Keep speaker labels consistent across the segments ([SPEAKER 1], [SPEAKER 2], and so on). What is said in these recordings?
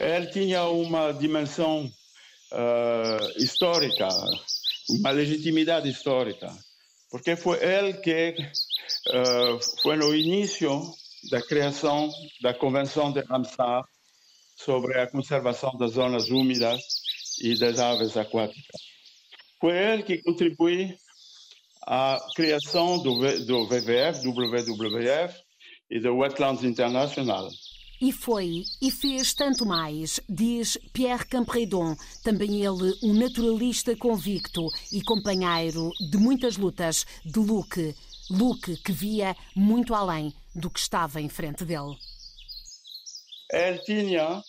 [SPEAKER 1] Ele tinha uma dimensão uh, histórica, uma legitimidade histórica, porque foi ele que uh, foi no início da criação da Convenção de Ramsar sobre a conservação das zonas úmidas e das aves aquáticas. Foi ele que contribuiu à criação do, do WWF, WWF e do Wetlands International.
[SPEAKER 2] E foi e fez tanto mais, diz Pierre Campredon, também ele um naturalista convicto e companheiro de muitas lutas de Luke. Luke que via muito além do que estava em frente dele.
[SPEAKER 1] Ele tinha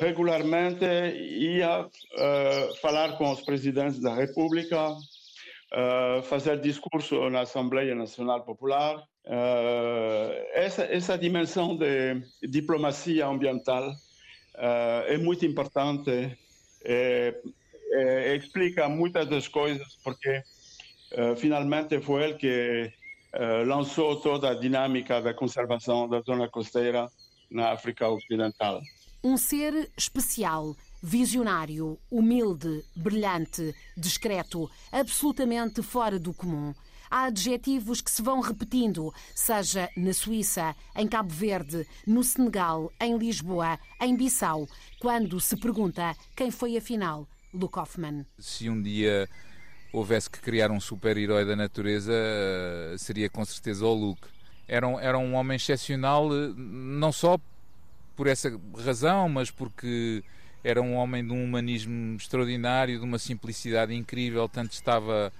[SPEAKER 1] regularmente ia uh, falar com os presidentes da República, uh, fazer discurso na Assembleia Nacional Popular. Uh, essa, essa dimensão de diplomacia ambiental é muito importante e, e explica muitas das coisas, porque finalmente foi ele que lançou toda a dinâmica da conservação da zona costeira na África Ocidental.
[SPEAKER 2] Um ser especial, visionário, humilde, brilhante, discreto, absolutamente fora do comum. Há adjetivos que se vão repetindo, seja na Suíça, em Cabo Verde, no Senegal, em Lisboa, em Bissau, quando se pergunta quem foi afinal Luke Hoffman.
[SPEAKER 3] Se um dia houvesse que criar um super-herói da natureza, eh, seria com certeza o Luke. Era um, era um homem excepcional, eh, não só por essa razão, mas porque era um homem de um humanismo extraordinário, de uma simplicidade incrível, tanto estava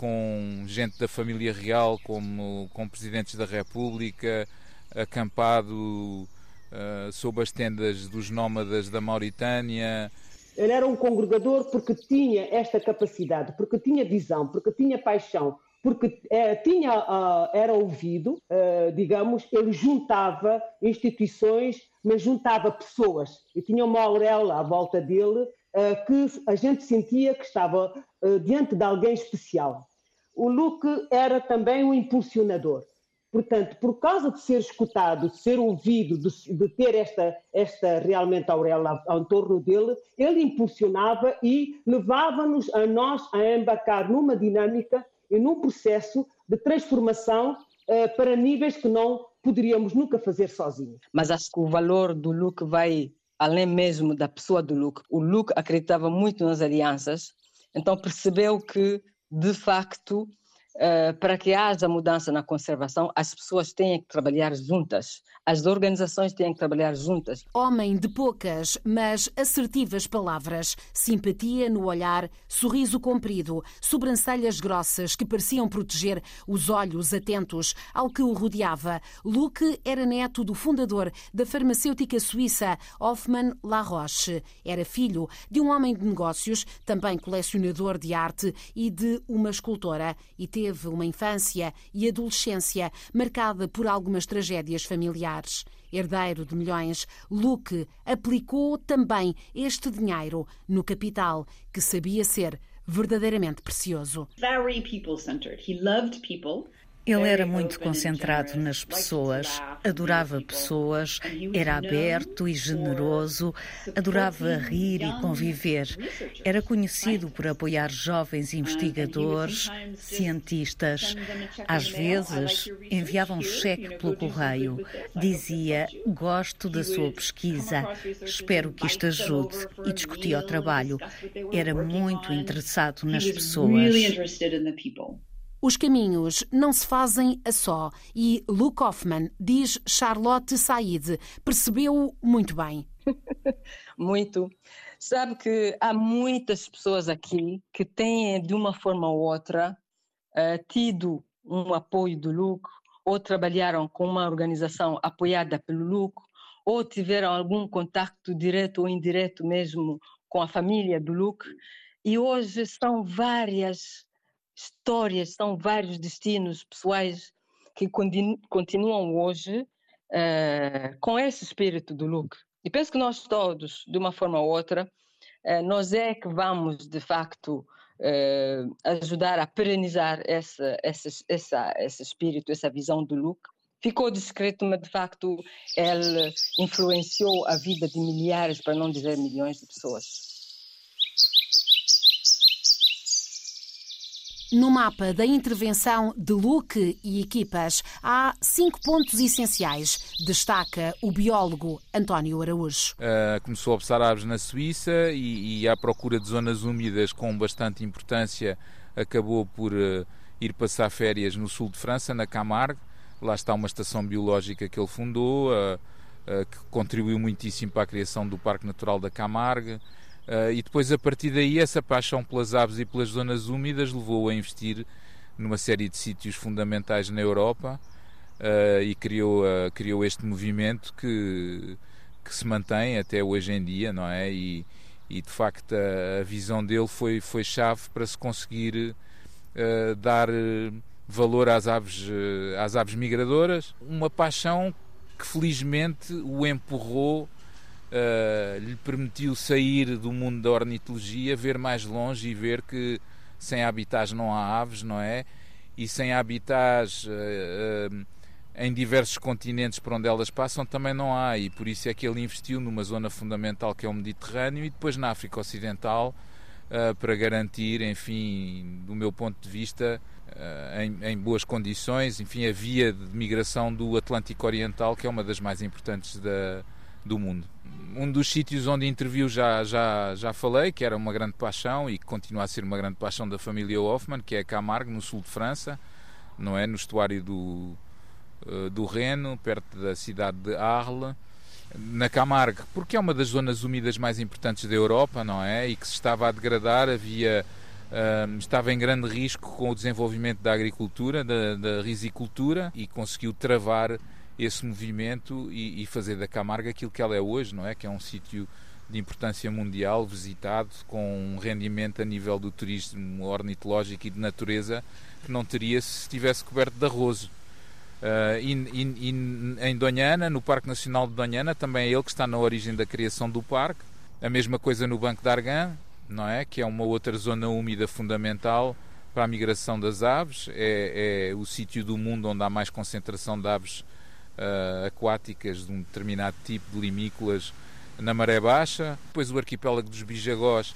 [SPEAKER 3] com gente da família real como com presidentes da República, acampado uh, sob as tendas dos nómadas da Mauritânia.
[SPEAKER 4] Ele era um congregador porque tinha esta capacidade, porque tinha visão, porque tinha paixão, porque é, tinha, uh, era ouvido, uh, digamos, ele juntava instituições, mas juntava pessoas. E tinha uma auréola à volta dele uh, que a gente sentia que estava diante de alguém especial. O Luke era também um impulsionador. Portanto, por causa de ser escutado, de ser ouvido, de, de ter esta, esta realmente auréola ao, torno dele, ele impulsionava e levava-nos a nós a embarcar numa dinâmica e num processo de transformação uh, para níveis que não poderíamos nunca fazer sozinhos.
[SPEAKER 5] Mas acho que o valor do Luke vai além mesmo da pessoa do Luke. O Luke acreditava muito nas alianças, então percebeu que, de facto, uh, para que haja mudança na conservação, as pessoas têm que trabalhar juntas, as organizações têm que trabalhar juntas.
[SPEAKER 2] Homem de poucas, mas assertivas palavras, simpatia no olhar, sorriso comprido, sobrancelhas grossas que pareciam proteger os olhos atentos ao que o rodeava. Luke era neto do fundador da farmacêutica suíça Hoffmann La Roche. Era filho de um homem de negócios, também colecionador de arte e de uma escultora, e teve uma infância e adolescência marcada por algumas tragédias familiares. Herdeiro de milhões, Luke aplicou também este dinheiro no capital que sabia ser verdadeiramente precioso.
[SPEAKER 6] Very people-centered. He loved people.
[SPEAKER 7] Ele era muito concentrado nas pessoas, adorava pessoas, era aberto e generoso, adorava rir e conviver. Era conhecido por apoiar jovens investigadores, cientistas. Às vezes, enviava um cheque pelo correio. Dizia: Gosto da sua pesquisa, espero que isto ajude. E discutia o trabalho. Era muito interessado nas pessoas.
[SPEAKER 2] Os caminhos não se fazem a só e Luke Hoffman, diz Charlotte Said, percebeu muito bem.
[SPEAKER 5] muito. Sabe que há muitas pessoas aqui que têm, de uma forma ou outra, uh, tido um apoio do Luke, ou trabalharam com uma organização apoiada pelo Luke, ou tiveram algum contato direto ou indireto mesmo com a família do Luke. E hoje são várias histórias, são vários destinos pessoais que continuam hoje uh, com esse espírito do Luke. E penso que nós todos, de uma forma ou outra, uh, nós é que vamos, de facto, uh, ajudar a perenizar essa, essa, essa, esse espírito, essa visão do Luke ficou discreto, mas de facto ele influenciou a vida de milhares, para não dizer milhões de pessoas.
[SPEAKER 2] No mapa da intervenção de Luque e equipas, há cinco pontos essenciais. Destaca o biólogo António Araújo.
[SPEAKER 3] Uh, começou a observar aves na Suíça e, e, à procura de zonas úmidas com bastante importância, acabou por uh, ir passar férias no sul de França, na Camargue. Lá está uma estação biológica que ele fundou, uh, que contribuiu muitíssimo para a criação do Parque Natural da Camargue. Uh, e depois, a partir daí, essa paixão pelas aves e pelas zonas úmidas levou-o a investir numa série de sítios fundamentais na Europa uh, e criou, uh, criou este movimento que, que se mantém até hoje em dia, não é? E, e de facto, a, a, visão dele foi, foi chave para se conseguir dar valor às aves, às aves migradoras. Uma paixão que felizmente o empurrou uh, lhe permitiu sair do mundo da ornitologia, ver mais longe e ver que sem habitats não há aves, não é? E sem habitats uh, em diversos continentes por onde elas passam também não há, e por isso é que ele investiu numa zona fundamental que é o Mediterrâneo e depois na África Ocidental para garantir, enfim, do meu ponto de vista, em, em, boas condições, enfim, a via de migração do Atlântico Oriental, que é uma das mais importantes da, do mundo um dos sítios onde interviu já, já, já falei, que era uma grande paixão e que continua a ser uma grande paixão da família Hoffman, que é Camargue, no sul de França, não é? No estuário do, eh, do Reno, perto da cidade de Arles, na Camargue, porque é uma das zonas úmidas mais importantes da Europa, não é? E que se estava a degradar, havia. Uh, estava em grande risco com o desenvolvimento da agricultura, da, da risicultura e conseguiu travar esse movimento e, e, fazer da Camarga aquilo que ela é hoje, não é? Que é um sítio de importância mundial, visitado, com um rendimento a nível do turismo ornitológico e de natureza que não teria se estivesse coberto de arrozo. Uh, e, e, e, em Donhana, no Parque Nacional de Donhana, também é ele que está na origem da criação do parque. A mesma coisa no Banco de Argan, não é? Que é uma outra zona úmida fundamental para a migração das aves. É, é o sítio do mundo onde há mais concentração de aves uh, aquáticas de um determinado tipo de limícolas na maré baixa. Depois o arquipélago dos Bijagós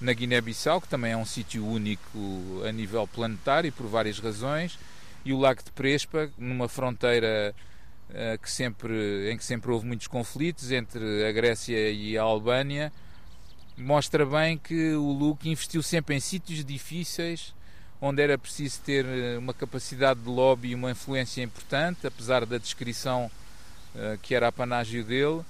[SPEAKER 3] na Guiné-Bissau, que também é um sítio único a nível planetário por várias razões, e o Lago de Prespa, numa fronteira uh, que sempre, em que sempre houve muitos conflitos entre a Grécia e a Albânia, mostra bem que o Luke investiu sempre em sítios difíceis onde era preciso ter eh, uma capacidade de lobby e uma influência importante, apesar da descrição uh, que era apanágio dele,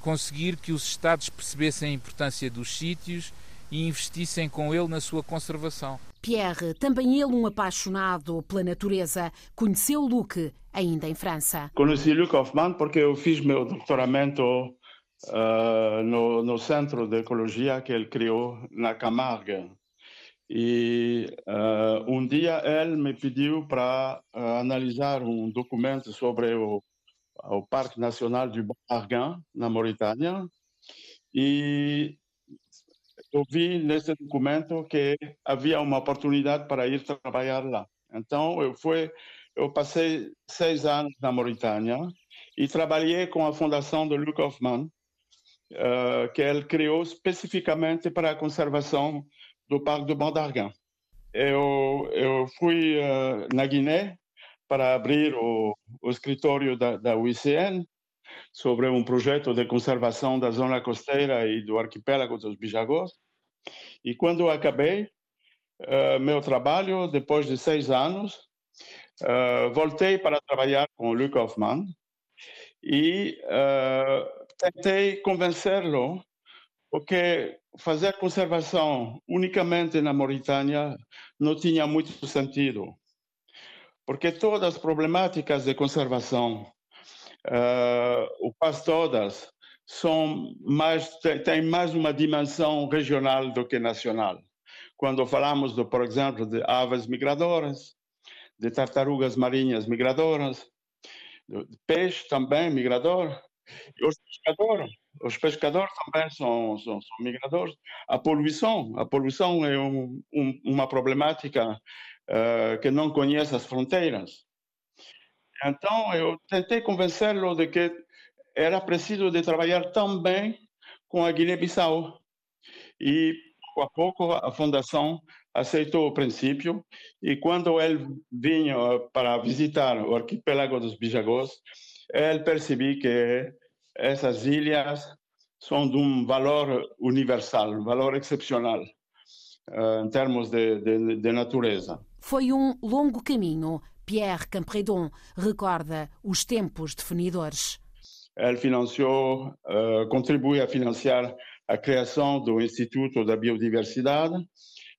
[SPEAKER 3] conseguir que os Estados percebessem a importância dos sítios e investissem com ele na sua conservação.
[SPEAKER 2] Pierre, também ele um apaixonado pela natureza, conheceu Luc ainda em França.
[SPEAKER 1] Conheci Luc Hoffman porque eu fiz meu doutoramento uh, no, no Centro de Ecologia que ele criou na Camargue, e uh, um dia ele me pediu para uh, analisar um documento sobre o, o Parque Nacional du Bon na Mauritânia. E eu vi nesse documento que havia uma oportunidade para ir trabalhar lá. Então eu fui, eu passei seis anos na Mauritânia e trabalhei com a fundação de Luc Hoffman, uh, que ele criou especificamente para a conservação do Parque do Bandargan. Eu, eu fui uh, na Guiné para abrir o, o escritório da, da UICN sobre um projeto de conservação da zona costeira e do arquipélago dos Bijagós. E quando acabei uh, meu trabalho, depois de seis anos, uh, voltei para trabalhar com o Luc Hoffman e uh, tentei convencê-lo porque fazer conservação unicamente na Mauritânia não tinha muito sentido, porque todas as problemáticas de conservação, uh, ou quase todas, são mais têm mais uma dimensão regional do que nacional. Quando falamos, de, por exemplo, de aves migradoras, de tartarugas marinhas migradoras, de peixe também migrador, os pescadores os pescadores também são, são, são, migradores. A poluição, a poluição é um, um, uma problemática uh, que não conhece as fronteiras. Então eu tentei convencê-lo de que era preciso de trabalhar também com a Guiné-Bissau. E pouco a pouco a fundação aceitou o princípio e quando ele vinha para visitar o arquipélago dos Bijagós, ele percebeu que essas ilhas são de um valor universal, um valor excepcional em termos de, de, de natureza.
[SPEAKER 2] Foi um longo caminho. Pierre Campredon recorda os tempos definidores.
[SPEAKER 1] Ele financiou, contribuiu a financiar a criação do Instituto da Biodiversidade,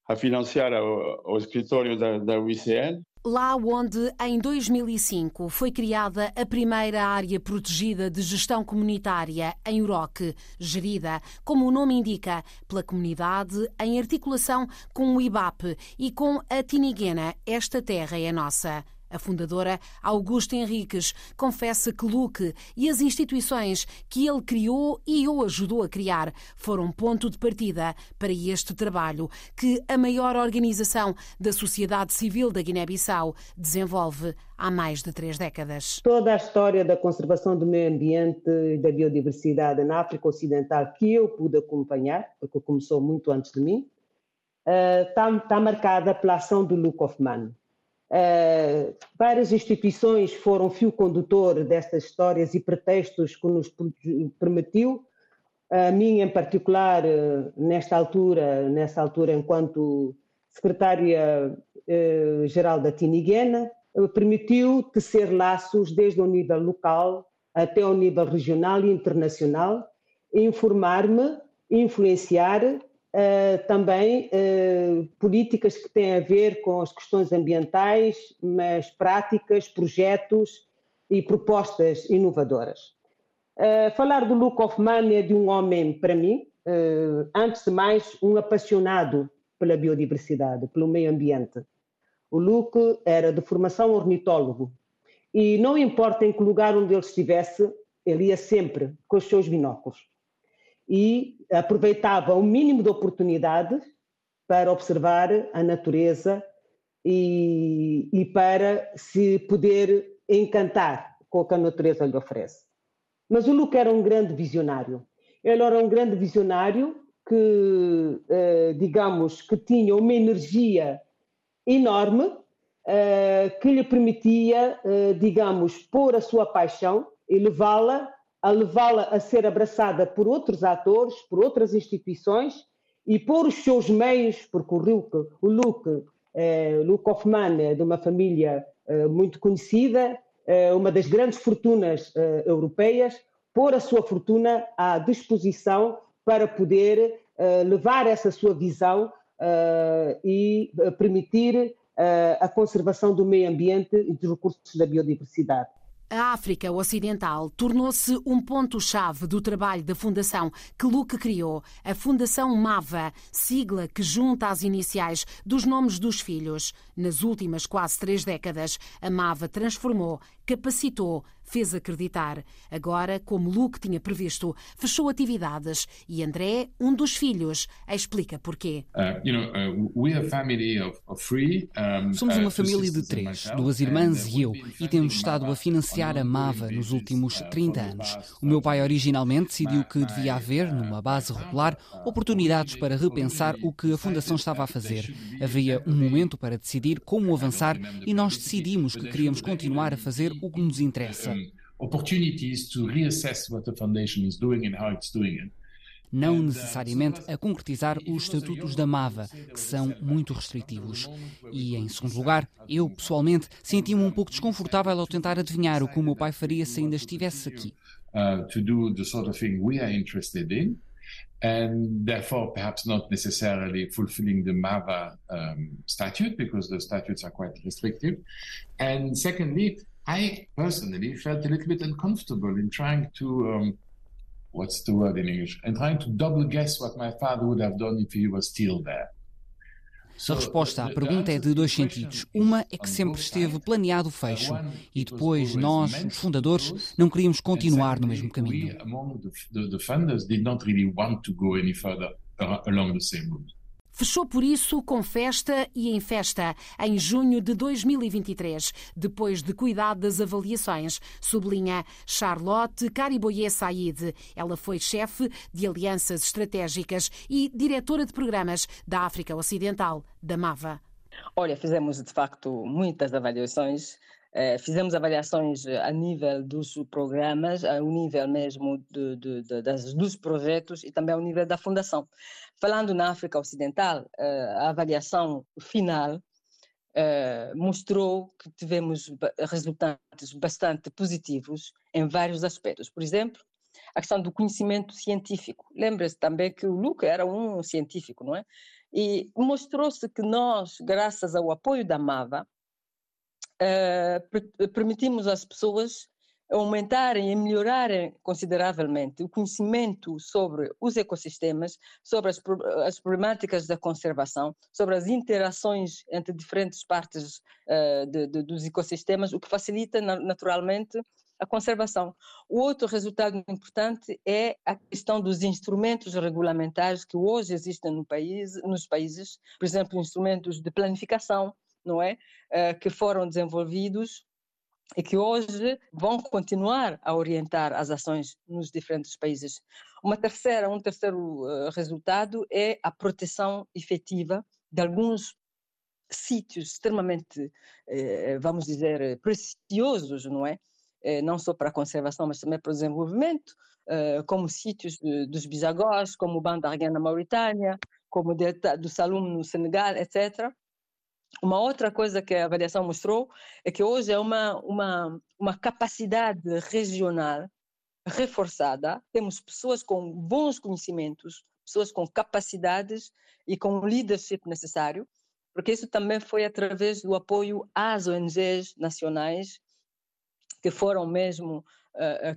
[SPEAKER 1] a financiar o, o escritório da, da UICN.
[SPEAKER 2] Lá onde, em 2005, foi criada a primeira área protegida de gestão comunitária em Uroque, gerida, como o nome indica, pela comunidade em articulação com o IBAP e com a Tiniguena, esta terra é nossa. A fundadora, Augusta Henriques, confessa que Luque e as instituições que ele criou e o ajudou a criar foram ponto de partida para este trabalho que a maior organização da sociedade civil da Guiné-Bissau desenvolve há mais de três décadas.
[SPEAKER 4] Toda a história da conservação do meio ambiente e da biodiversidade na África Ocidental que eu pude acompanhar, porque começou muito antes de mim, está, eh, está marcada pela ação do Luke Hoffman. Uh, várias instituições foram fio condutor destas histórias e pretextos que nos permitiu, a mim em particular, uh, nesta altura, nessa altura enquanto secretária-geral uh, da Tiniguena, permitiu tecer laços desde o nível local até o nível regional e internacional, informar-me, influenciar Uh, também uh, políticas que têm a ver com as questões ambientais, mas práticas, projetos e propostas inovadoras. Uh, falar do Luke Hoffman é de um homem, para mim, antes de mais, um apaixonado pela biodiversidade, pelo meio ambiente. O Luke era de formação ornitólogo e não importa em que lugar onde ele estivesse, ele ia sempre com os seus binóculos e aproveitava o mínimo de oportunidades para observar a natureza e, e, para se poder encantar com o que a natureza lhe oferece. Mas o Luke era um grande visionário. Ele era um grande visionário que, eh, digamos, que tinha uma energia enorme eh, que lhe permitia, eh, digamos, pôr a sua paixão e levá-la a levá-la a ser abraçada por outros atores, por outras instituições e por os seus meios, porque o Luke, o eh, Luke Hoffman é de uma família eh, muito conhecida, eh, uma das grandes fortunas eh, europeias, pôr a sua fortuna à disposição para poder eh, levar essa sua visão eh, e permitir a conservação do meio ambiente e dos recursos da biodiversidade.
[SPEAKER 2] A África Ocidental tornou-se um ponto-chave do trabalho da fundação que Luke criou, a Fundação MAVA, sigla que junta as iniciais dos nomes dos filhos. Nas últimas quase três décadas, a MAVA transformou, capacitou, fez acreditar. Agora, como Luke tinha previsto, fechou atividades e André, um dos filhos, explica porquê. Uh,
[SPEAKER 8] Somos uma uh, família de três, duas irmãs e eu, e temos estado a financiar a MAVA nos últimos 30 uh, anos. O meu pai originalmente decidiu que devia haver, numa base regular, oportunidades para repensar o que a Fundação estava a fazer. Havia um momento para decidir como avançar e nós decidimos que queríamos continuar a fazer o que nos interessa opportunities to reassess what the foundation is doing and how it's doing it não uh, necessariamente a concretizar os estatutos da MAVA, que são muito restritivos. E, em segundo lugar, eu, pessoalmente, senti-me um pouco desconfortável ao tentar adivinhar o que o meu pai faria se ainda estivesse aqui. Uh, to do the sort of thing we are interested in, and therefore perhaps not necessarily fulfilling the MAVA um, statute because the statutes are quite restrictive. And secondly, I personally felt a little bit uncomfortable in trying to, um, what's the word in English, and trying to double guess what my father would have done if he was still there. A resposta à pergunta é de dois sentidos. Uma é que sempre esteve planeado o fecho e depois nós, os fundadores, não queríamos continuar no mesmo caminho.
[SPEAKER 2] Fechou por isso com festa e em festa em junho de 2023, depois de cuidar das avaliações, sublinha Charlotte Cariboye Said. Ela foi chefe de alianças estratégicas e diretora de programas da África Ocidental, da MAVA.
[SPEAKER 5] Olha, fizemos de facto muitas avaliações eh, fizemos avaliações a nível dos programas, ao nível mesmo de, de, de, das, dos projetos e também ao nível da fundação. Falando na África Ocidental, eh, a avaliação final eh, mostrou que tivemos resultados bastante positivos em vários aspectos. Por exemplo, a questão do conhecimento científico. Lembra-se também que o Luca era um científico, não é? E mostrou-se que nós, graças ao apoio da MAVA, uh, permitimos às pessoas aumentarem e melhorarem consideravelmente o conhecimento sobre os ecossistemas, sobre as, as problemáticas da conservação, sobre as interações entre diferentes partes uh, de, de, dos ecossistemas, o que facilita naturalmente a conservação. O outro resultado importante é a questão dos instrumentos regulamentares que hoje existem no país, nos países, por exemplo, instrumentos de planificação, não é? Uh, que foram desenvolvidos e que hoje vão continuar a orientar as ações nos diferentes países. Uma terceira, um terceiro uh, resultado é a proteção efetiva de alguns sítios extremamente, uh, vamos dizer, preciosos, não é? não só para a conservação, mas também para o desenvolvimento, como sítios dos bisagós, como o Bandargué na Mauritânia, como do Salum no Senegal, etc. Uma outra coisa que a avaliação mostrou é que hoje é uma, uma, uma capacidade regional reforçada. Temos pessoas com bons conhecimentos, pessoas com capacidades e com o leadership necessário, porque isso também foi através do apoio às ONGs nacionais, que foram mesmo uh,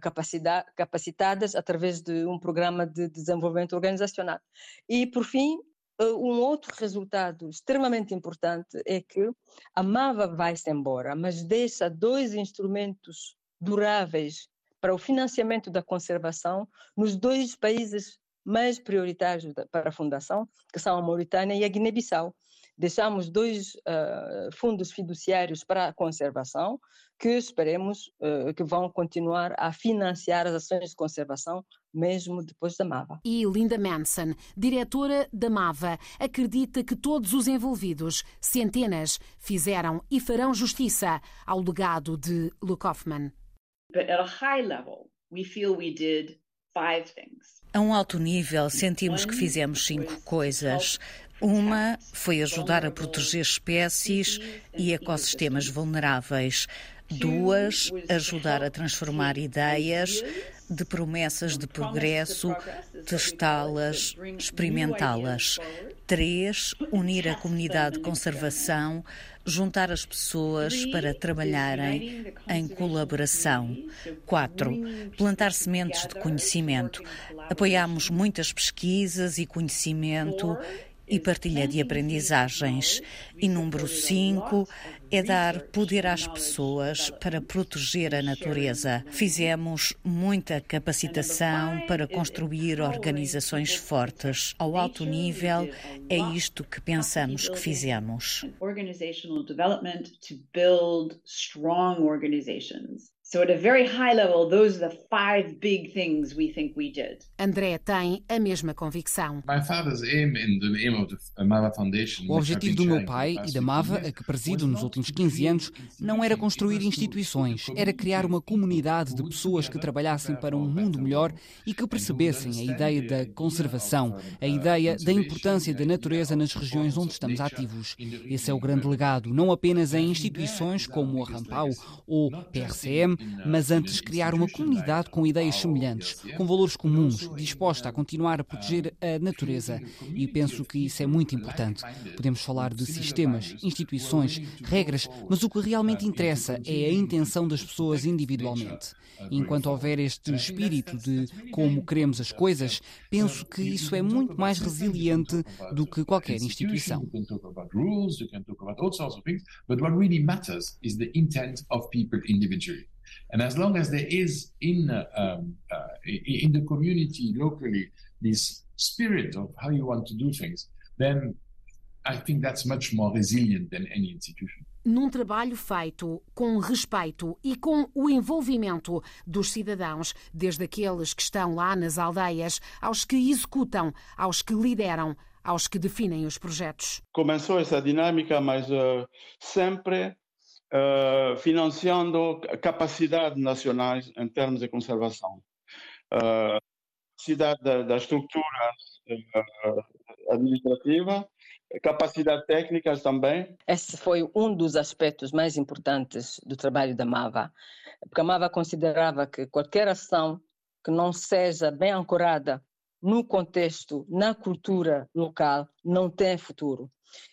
[SPEAKER 5] capacitadas através de um programa de desenvolvimento organizacional. E, por fim, eh, um outro resultado extremamente importante é que a MAVA vai-se embora, mas deixa dois instrumentos duráveis para o financiamento da conservação nos dois países mais prioritários para a Fundação, que são a Mauritânia e a Guiné-Bissau. Deixamos dois uh, fundos fiduciários para a conservação que esperemos uh, que vão continuar a financiar as ações de conservação mesmo depois da MAVA.
[SPEAKER 2] E Linda Manson, diretora da MAVA, acredita que todos os envolvidos, centenas, fizeram e farão justiça ao legado de Luke Hoffman.
[SPEAKER 6] But at a high level, we feel we did five things.
[SPEAKER 7] A um alto nível, sentimos que fizemos cinco coisas. Uma foi ajudar a proteger espécies e ecossistemas vulneráveis. Duas, ajudar a transformar ideias de promessas de progresso, testá-las, experimentá-las. Três, unir a comunidade de conservação, juntar as pessoas para trabalharem em colaboração. Quatro, plantar sementes de conhecimento. Apoiamos muitas pesquisas e conhecimento e partilha de aprendizagens. E número 5 é dar poder às pessoas para proteger a natureza. Fizemos muita capacitação para construir organizações fortes. Ao alto nível, é isto que pensamos que fizemos.
[SPEAKER 6] Organizational development to build strong organizations. So at a very high level, those are the five big things we think we did.
[SPEAKER 2] André tem a mesma convicção.
[SPEAKER 8] O objetivo do meu pai e da MAVA, a que presido nos últimos 15 anos, não era construir instituições, era criar uma comunidade de pessoas que trabalhassem para um mundo melhor e que percebessem a ideia da conservação, a ideia da importância da natureza nas regiões onde estamos ativos. Esse é o grande legado, não apenas em instituições como a Rampau ou PRCM, mas antes criar uma comunidade com ideias semelhantes, com valores comuns, disposta a continuar a proteger a natureza. E penso que isso é muito importante. Podemos falar de sistemas, instituições, regras, mas o que realmente interessa é a intenção das pessoas individualmente. Enquanto houver este espírito de como queremos as coisas, penso que isso é muito mais resiliente do que qualquer instituição.
[SPEAKER 9] And as long as there is in uh, um, uh, in the community locally this spirit of how you want to do things, then I think that's much more resilient than any institution
[SPEAKER 2] num trabalho feito com respeito e com o envolvimento dos cidadãos, desde aqueles que estão lá nas aldeias, aos que executam, aos que lideram, aos que definem os projetos.
[SPEAKER 1] Começou essa dinâmica, mas uh, sempre uh, financiando capacidades nacionais em termos de conservação. Uh, capacidade da, da estrutura administrativa capacidade técnicas também.
[SPEAKER 5] Esse foi um dos aspectos mais importantes do trabalho da MAVA, porque a MAVA considerava que qualquer ação que não seja bem ancorada no contexto, na cultura local, não tem futuro.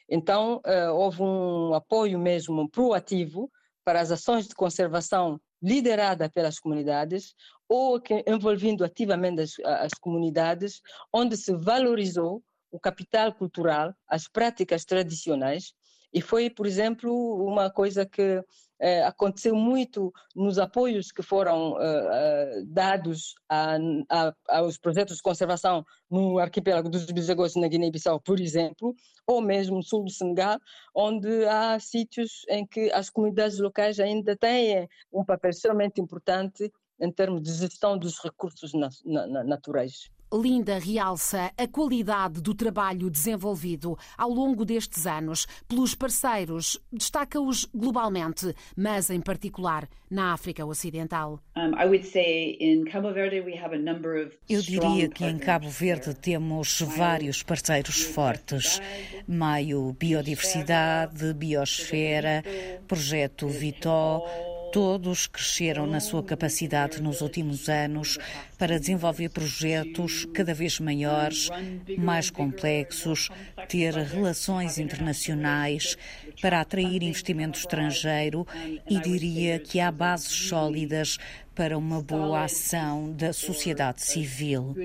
[SPEAKER 5] Então, eh, houve um apoio mesmo proativo para as ações de conservação liderada pelas comunidades ou envolvendo ativamente as, as comunidades, onde se valorizou o capital cultural, as práticas tradicionais, e foi, por exemplo, uma coisa que eh, aconteceu muito nos apoios que foram eh, dados a, a, aos projetos de conservação no arquipélago dos Bisagos na Guiné-Bissau, por exemplo, ou mesmo no sul do Senegal, onde há sítios em que as comunidades locais ainda têm um papel extremamente importante em termos de gestão dos recursos na, na, naturais.
[SPEAKER 2] Linda realça a qualidade do trabalho desenvolvido ao longo destes anos pelos parceiros, destaca-os globalmente, mas em particular na África Ocidental.
[SPEAKER 7] Eu diria que em Cabo Verde temos vários parceiros fortes. Maio Biodiversidade, Biosfera, Projeto Vitó, Todos cresceram na sua capacidade nos últimos anos para desenvolver projetos cada vez maiores, mais complexos, ter relações internacionais, para atrair investimento estrangeiro e diria que há bases sólidas para uma boa ação da sociedade civil.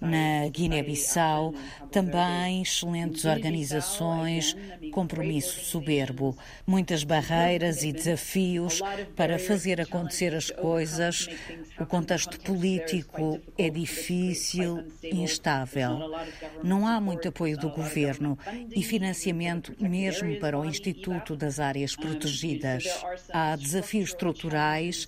[SPEAKER 7] Na Guiné-Bissau, também excelentes organizações, compromisso soberbo, muitas barreiras e desafios para fazer acontecer as coisas. O contexto político é difícil instável. Não há muito apoio do governo e financiamento mesmo para o Instituto das Áreas Protegidas. Há desafios estruturais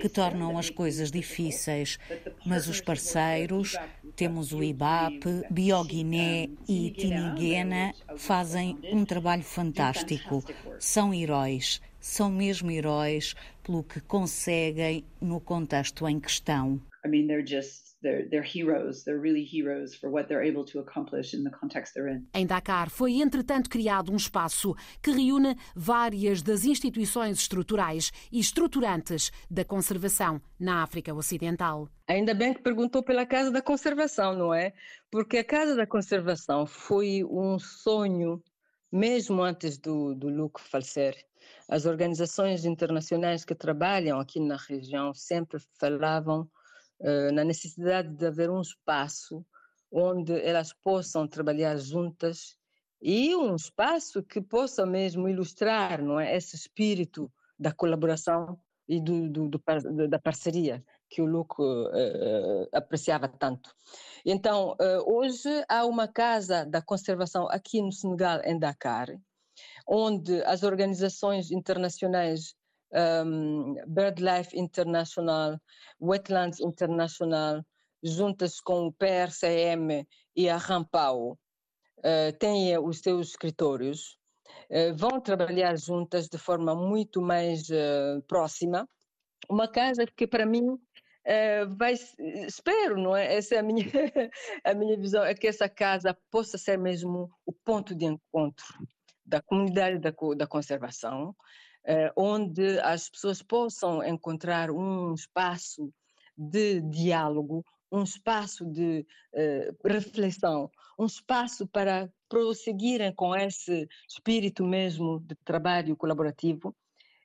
[SPEAKER 7] que tornam as coisas difíceis, mas os parceiros, temos o IBAP, Bioguiné e Tiniguena, fazem um trabalho fantástico. São heróis, são mesmo heróis pelo que conseguem no contexto em questão. I mean, they're just
[SPEAKER 2] they're, they're heroes. They're really heroes for what they're able to accomplish in the context they're in. Em Dakar foi entretanto criado um espaço que reúne várias das instituições estruturais e estruturantes da conservação na África Ocidental.
[SPEAKER 5] Ainda bem que perguntou pela Casa da Conservação, não é? Porque a Casa da Conservação foi um sonho mesmo antes do, do Luke falecer. As organizações internacionais que trabalham aqui na região sempre falavam na necessidade de haver um espaço onde elas possam trabalhar juntas e um espaço que possa mesmo ilustrar não é, esse espírito da colaboração e do, do, do da parceria que o Luco uh, apreciava tanto. Então, uh, hoje há uma casa da conservação aqui no Senegal, em Dakar, onde as organizações internacionais um, BirdLife International, Wetlands International, juntas com o PRCM e a Rampau, uh, têm os seus escritórios, uh, vão trabalhar juntas de forma muito mais uh, próxima. Uma casa que, para mim, vai, espero, não é? Essa é a minha, a minha visão, é que essa casa possa ser mesmo o ponto de encontro da comunidade da, da conservação, eh, onde as pessoas possam encontrar um espaço de diálogo, um espaço de uh, reflexão, um espaço para prosseguirem com esse espírito mesmo de trabalho colaborativo.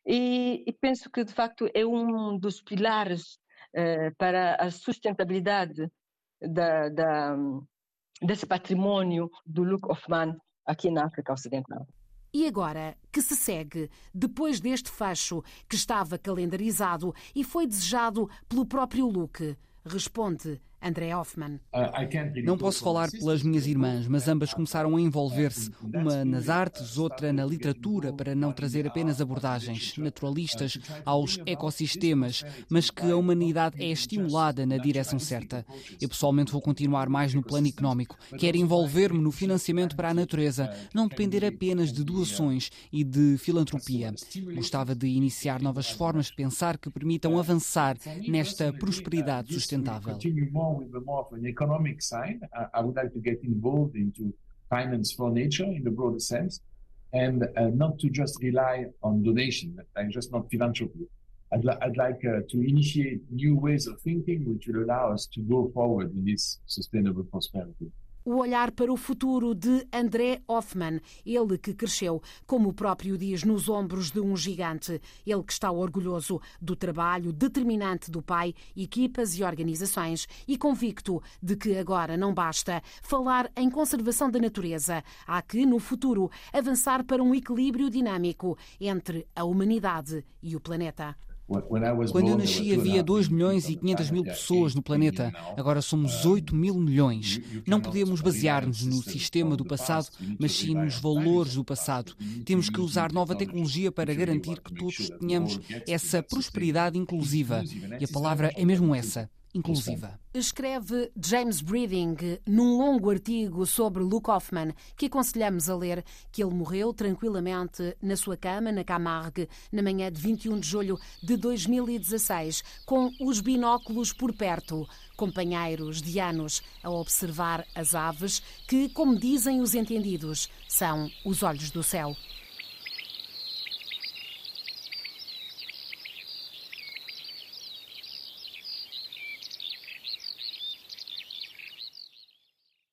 [SPEAKER 5] E, e penso que, de facto, é um dos pilares uh, para a sustentabilidade da, da, desse patrimônio do Luke Hoffman aqui na África Ocidental.
[SPEAKER 2] E agora, que se segue depois deste fecho que estava calendarizado e foi desejado pelo próprio Luke? Responde André Hoffman.
[SPEAKER 8] Uh, Não posso falar pelas minhas irmãs, mas ambas começaram a envolver-se, uma nas artes, outra na literatura, para não trazer apenas abordagens naturalistas aos ecossistemas, mas que a humanidade é estimulada na direção certa. Eu pessoalmente vou continuar mais no plano económico. Quero envolver-me no financiamento para a natureza, não depender apenas de doações e de filantropia. Gostava de iniciar novas formas de pensar que permitam avançar nesta prosperidade sustentável. With the more of an economic side. I, I would like to get involved into finance for nature in the broader sense, and uh, not to just rely on donation, like just not philanthropy. I'd, li- I'd like uh, to initiate new ways of thinking which will allow us to go forward in this sustainable prosperity.
[SPEAKER 2] O olhar para o futuro de André Hoffman, ele que cresceu, como o próprio diz, nos ombros de um gigante. Ele que está orgulhoso do trabalho determinante do pai, equipas e organizações e convicto de que agora não basta falar em conservação da natureza. Há que, no futuro, avançar para um equilíbrio dinâmico entre a humanidade e o planeta.
[SPEAKER 8] Quando eu nasci havia 2 milhões e 500 mil pessoas no planeta, agora somos 8 mil milhões. Não podemos basear-nos no sistema do passado, mas sim nos valores do passado. Temos que usar nova tecnologia para garantir que todos tenhamos essa prosperidade inclusiva. E a palavra é mesmo essa inclusiva.
[SPEAKER 2] Escreve James Breeding num longo artigo sobre Luke Hoffman, que aconselhamos a ler, que ele morreu tranquilamente na sua cama, na Camargue, na manhã de 21 de julho de 2016, com os binóculos por perto, companheiros de anos a observar as aves que, como dizem os entendidos, são os olhos do céu.